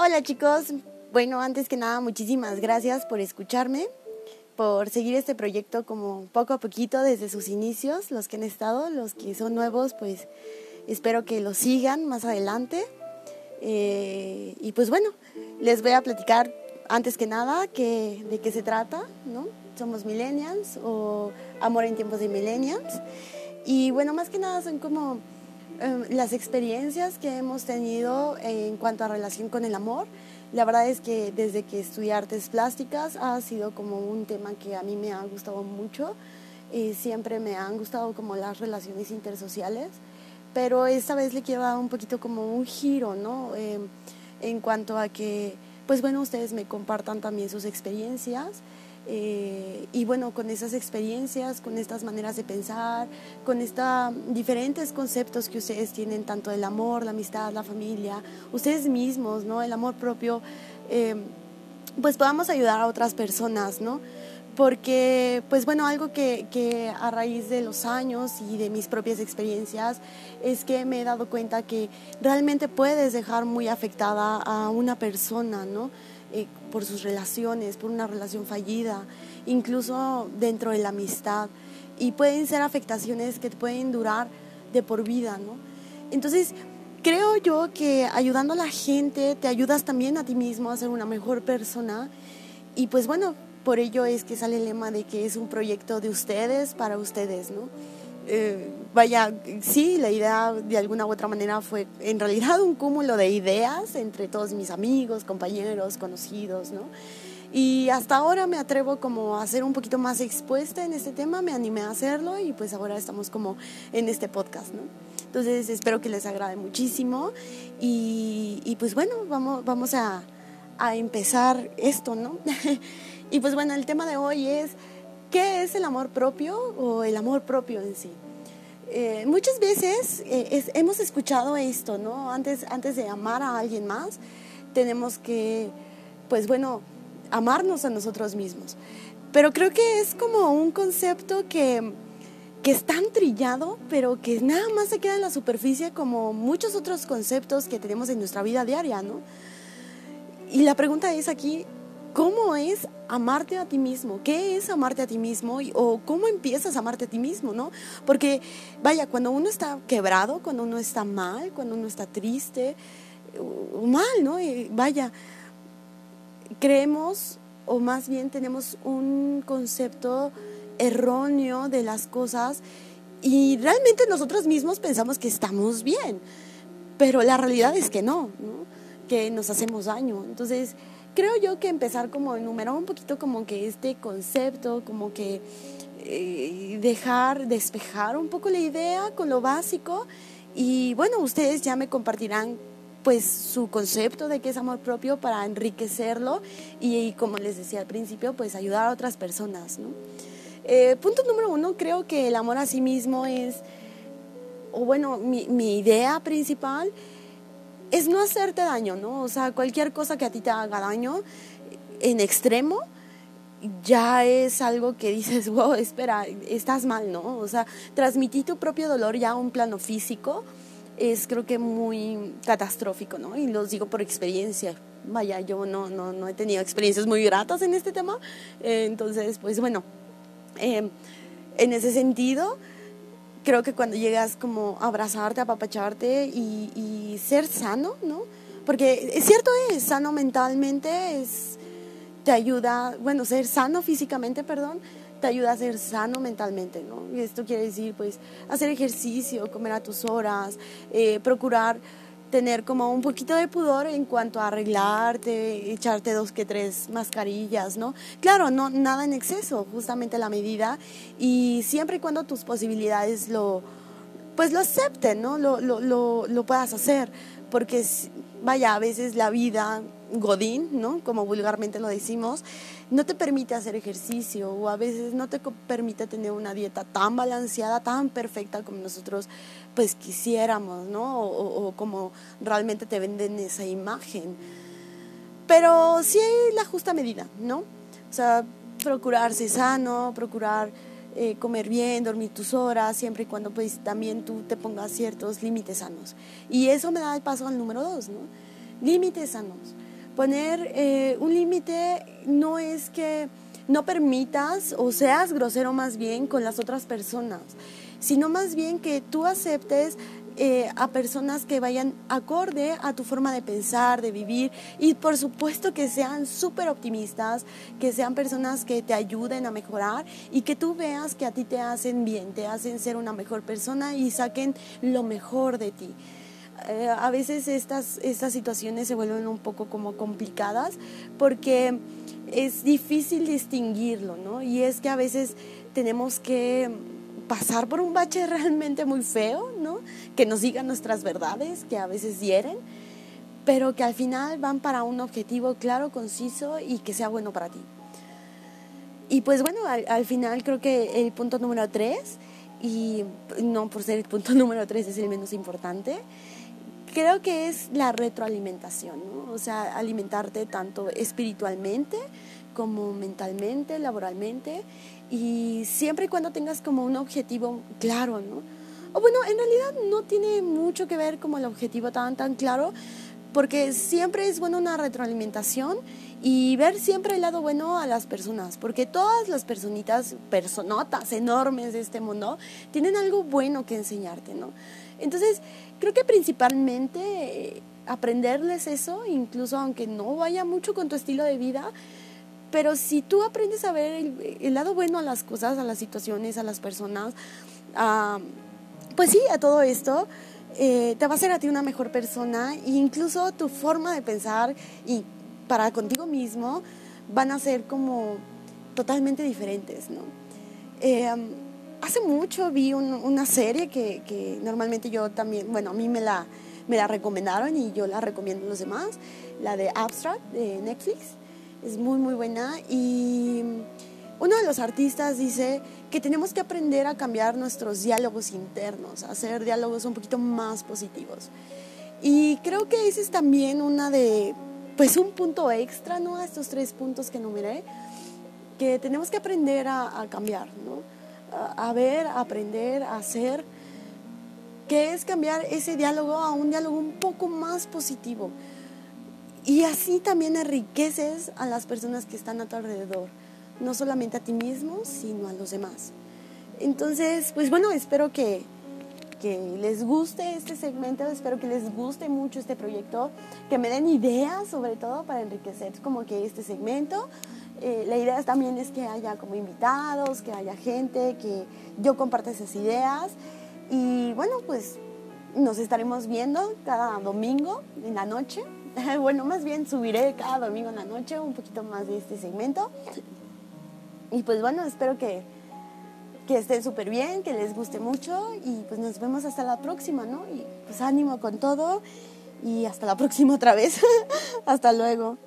Hola chicos, bueno, antes que nada muchísimas gracias por escucharme, por seguir este proyecto como poco a poquito desde sus inicios, los que han estado, los que son nuevos, pues espero que lo sigan más adelante. Eh, y pues bueno, les voy a platicar antes que nada que, de qué se trata, ¿no? Somos millennials o amor en tiempos de millennials. Y bueno, más que nada son como las experiencias que hemos tenido en cuanto a relación con el amor. La verdad es que desde que estudié artes plásticas ha sido como un tema que a mí me ha gustado mucho. Y siempre me han gustado como las relaciones intersociales pero esta vez le quiero dar un poquito como un giro, ¿no? Em, en cuanto a que, pues bueno, ustedes me compartan también sus experiencias. Eh, y bueno, con esas experiencias, con estas maneras de pensar, con estos diferentes conceptos que ustedes tienen, tanto del amor, la amistad, la familia, ustedes mismos, ¿no? El amor propio, em, pues podamos ayudar a otras personas, ¿no? Porque pues bueno, algo que, a raíz de los años y de mis propias experiencias es que me he dado cuenta que realmente puedes dejar muy afectada a una persona, ¿no? Eh, por sus relaciones, por una relación fallida, incluso dentro de la amistad. Y pueden ser afectaciones que pueden durar de por vida, ¿no? Entonces, creo yo que ayudando a la gente te ayudas también a ti mismo a ser una mejor persona. Y pues bueno, por ello es que sale el lema de que es un proyecto de ustedes para ustedes, ¿no? Eh, vaya, sí, la idea de alguna u otra manera fue en realidad un cúmulo de ideas entre todos mis amigos, compañeros, conocidos, ¿no? Y hasta ahora me atrevo como a ser un poquito más expuesta en este tema, me animé a hacerlo y pues ahora estamos como en este podcast, ¿no? Entonces espero que les agrade muchísimo y, y pues bueno, vamos, vamos a, a empezar esto, ¿no? Y pues bueno, el tema de hoy es, ¿qué es el amor propio o el amor propio en sí? Eh, muchas veces eh, hemos escuchado esto, ¿no? Antes, antes de amar a alguien más, tenemos que, pues bueno, amarnos a nosotros mismos. Pero creo que es como un concepto que, que es tan trillado, pero que nada más se queda en la superficie como muchos otros conceptos que tenemos en nuestra vida diaria, ¿no? Y la pregunta es aquí, ¿Cómo es amarte a ti mismo? ¿Qué es amarte a ti mismo? ¿O cómo empiezas a amarte a ti mismo? ¿no? Porque, vaya, cuando uno está quebrado, cuando uno está mal, cuando uno está triste, o mal, ¿no? vaya, creemos, o más bien tenemos un concepto erróneo de las cosas y realmente nosotros mismos pensamos que estamos bien, pero la realidad es que no, ¿no? Que nos hacemos daño. Entonces, creo yo que empezar como a enumerar un poquito como que este concepto, como que eh, dejar, despejar un poco la idea con lo básico y bueno, ustedes ya me compartirán pues su concepto de qué es amor propio para enriquecerlo y, como les decía al principio, pues ayudar a otras personas. Eh, punto número uno, creo que el amor a sí mismo es, o bueno, mi idea principal es no hacerte daño, ¿no? O sea, cualquier cosa que a ti te haga daño en extremo ya es algo que dices, wow, espera, estás mal, ¿no? O sea, transmitir tu propio dolor ya a un plano físico es creo que muy catastrófico, ¿no? Y los digo por experiencia. Vaya, yo no, no, no he tenido experiencias muy gratas en este tema. Entonces, pues bueno, eh, en ese sentido, creo que cuando llegas como a abrazarte, apapacharte y, y ser sano, ¿no? Porque es cierto es, sano mentalmente es, te ayuda, bueno, ser sano físicamente, perdón, te ayuda a ser sano mentalmente, ¿no? Y esto quiere decir, pues, hacer ejercicio, comer a tus horas, eh, procurar tener como un poquito de pudor en cuanto a arreglarte, echarte dos que tres mascarillas, ¿no? Claro, no nada en exceso, justamente la medida y siempre y cuando tus posibilidades lo pues lo acepten, ¿no? Lo, lo, lo, lo puedas hacer, porque vaya, a veces la vida godín, ¿no? Como vulgarmente lo decimos, no te permite hacer ejercicio o a veces no te permite tener una dieta tan balanceada, tan perfecta como nosotros pues quisiéramos, ¿no? O, como realmente te venden esa imagen. Pero sí hay la justa medida, ¿no? O sea, procurarse sano, procurar eh, comer bien, dormir tus horas, siempre y cuando pues también tú te pongas ciertos límites sanos. Y eso me da el paso al número dos, ¿no? Límites sanos Poner eh, un límite no es que no permitas o seas grosero más bien con las otras personas, sino más bien que tú aceptes eh, a personas que vayan acorde a tu forma de pensar, de vivir y por supuesto que sean súper optimistas, que sean personas que te ayuden a mejorar y que tú veas que a ti te hacen bien, te hacen ser una mejor persona y saquen lo mejor de ti. Eh, a veces estas, estas situaciones se vuelven un poco como complicadas porque es difícil distinguirlo, ¿no? Y es que a veces tenemos que pasar por un bache realmente muy feo, ¿no? Que nos digan nuestras verdades, que a veces hieren, pero que al final van para un objetivo claro, conciso y que sea bueno para ti. Y pues bueno, al, final creo que el punto número tres, y no por ser el punto número tres es el menos importante, creo que es la retroalimentación, ¿no? O sea, alimentarte tanto espiritualmente como mentalmente, laboralmente y siempre y cuando tengas como un objetivo claro, ¿no? O bueno, en realidad no tiene mucho que ver como el objetivo tan, tan claro, porque siempre es bueno una retroalimentación y ver siempre el lado bueno a las personas, porque todas las personitas, personotas enormes de este mundo, tienen algo bueno que enseñarte, ¿no? Entonces, creo que principalmente eh, aprenderles eso, incluso aunque no vaya mucho con tu estilo de vida, pero si tú aprendes a ver el, lado bueno a las cosas, a las situaciones, a las personas, pues sí, a todo esto, eh, te va a hacer a ti una mejor persona e incluso tu forma de pensar y para contigo mismo van a ser como totalmente diferentes, ¿no? Eh, hace mucho vi una serie que, que, normalmente yo también, bueno, a mí me la, me la recomendaron y yo la recomiendo a los demás, la de Abstract de Netflix es muy muy buena y uno de los artistas dice que tenemos que aprender a cambiar nuestros diálogos internos, a hacer diálogos un poquito más positivos. Y creo que ese es también una de, pues un punto extra, ¿no? A estos tres puntos que enumeré, que tenemos que aprender a, cambiar, ¿no? A, ver, a aprender, a hacer, que es cambiar ese diálogo a un diálogo un poco más positivo. Y así también enriqueces a las personas que están a tu alrededor, no solamente a ti mismo, sino a los demás. Entonces, pues bueno, espero que, que les guste este segmento, espero que les guste mucho este proyecto, que me den ideas sobre todo para enriquecer como que este segmento. Eh, la idea también es que haya como invitados, que haya gente, que yo comparta esas ideas. Y bueno, pues nos estaremos viendo cada domingo en la noche bueno, más bien subiré cada domingo en la noche un poquito más de este segmento. Y pues bueno, espero que, que estén súper bien, que les guste mucho y pues nos vemos hasta la próxima, ¿no? Y pues ánimo con todo y hasta la próxima otra vez. hasta luego.